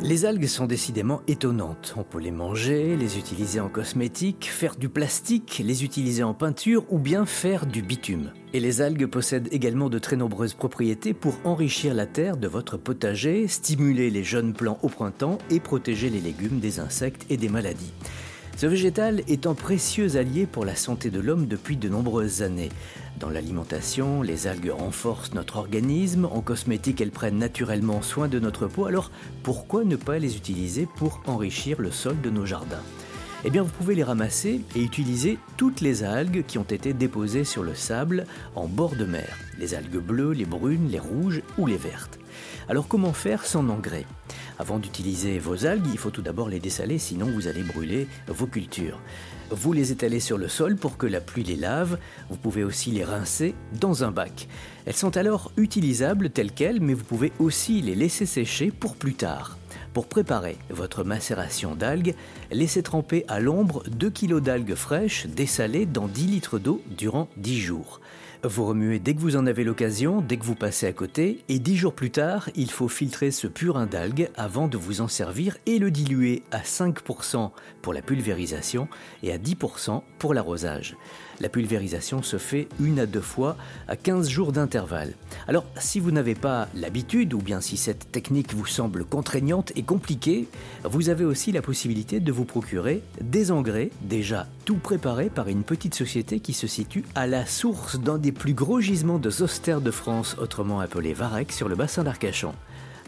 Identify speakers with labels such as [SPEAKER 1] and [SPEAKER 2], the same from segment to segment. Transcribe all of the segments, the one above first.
[SPEAKER 1] Les algues sont décidément étonnantes. On peut les manger, les utiliser en cosmétique, faire du plastique, les utiliser en peinture ou bien faire du bitume. Et les algues possèdent également de très nombreuses propriétés pour enrichir la terre de votre potager, stimuler les jeunes plants au printemps et protéger les légumes des insectes et des maladies. Ce végétal est un précieux allié pour la santé de l'homme depuis de nombreuses années. Dans l'alimentation, les algues renforcent notre organisme, en cosmétique elles prennent naturellement soin de notre peau, alors pourquoi ne pas les utiliser pour enrichir le sol de nos jardins? Eh bien, vous pouvez les ramasser et utiliser toutes les algues qui ont été déposées sur le sable en bord de mer. Les algues bleues, les brunes, les rouges ou les vertes. Alors, comment faire sans engrais? Avant d'utiliser vos algues, il faut tout d'abord les dessaler, sinon vous allez brûler vos cultures. Vous les étalez sur le sol pour que la pluie les lave. Vous pouvez aussi les rincer dans un bac. Elles sont alors utilisables telles quelles, mais vous pouvez aussi les laisser sécher pour plus tard. Pour préparer votre macération d'algues, laissez tremper à l'ombre 2 kg d'algues fraîches dessalées dans 10 litres d'eau durant 10 jours. Vous remuez dès que vous en avez l'occasion, dès que vous passez à côté, et 10 jours plus tard, il faut filtrer ce purin d'algues avant de vous en servir et le diluer à 5% pour la pulvérisation et à 10% pour l'arrosage. La pulvérisation se fait une à deux fois à 15 jours d'intervalle. Alors, si vous n'avez pas l'habitude ou bien si cette technique vous semble contraignante et compliquée, vous avez aussi la possibilité de vous procurer des engrais déjà tout préparés par une petite société qui se situe à la source d'un des plus gros gisements de zoster de France, autrement appelé Varec, sur le bassin d'Arcachon.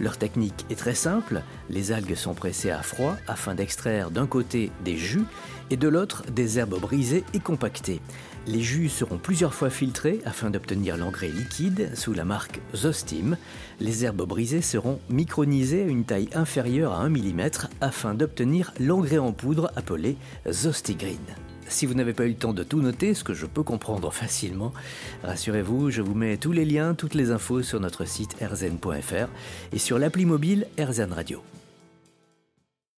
[SPEAKER 1] Leur technique est très simple, les algues sont pressées à froid afin d'extraire d'un côté des jus et de l'autre des herbes brisées et compactées. Les jus seront plusieurs fois filtrés afin d'obtenir l'engrais liquide sous la marque Zostim. Les herbes brisées seront micronisées à une taille inférieure à 1 mm afin d'obtenir l'engrais en poudre appelé Zostigreen. Si vous n'avez pas eu le temps de tout noter, ce que je peux comprendre facilement, rassurez-vous, je vous mets tous les liens, toutes les infos sur notre site rzn.fr et sur l'appli mobile RZN Radio.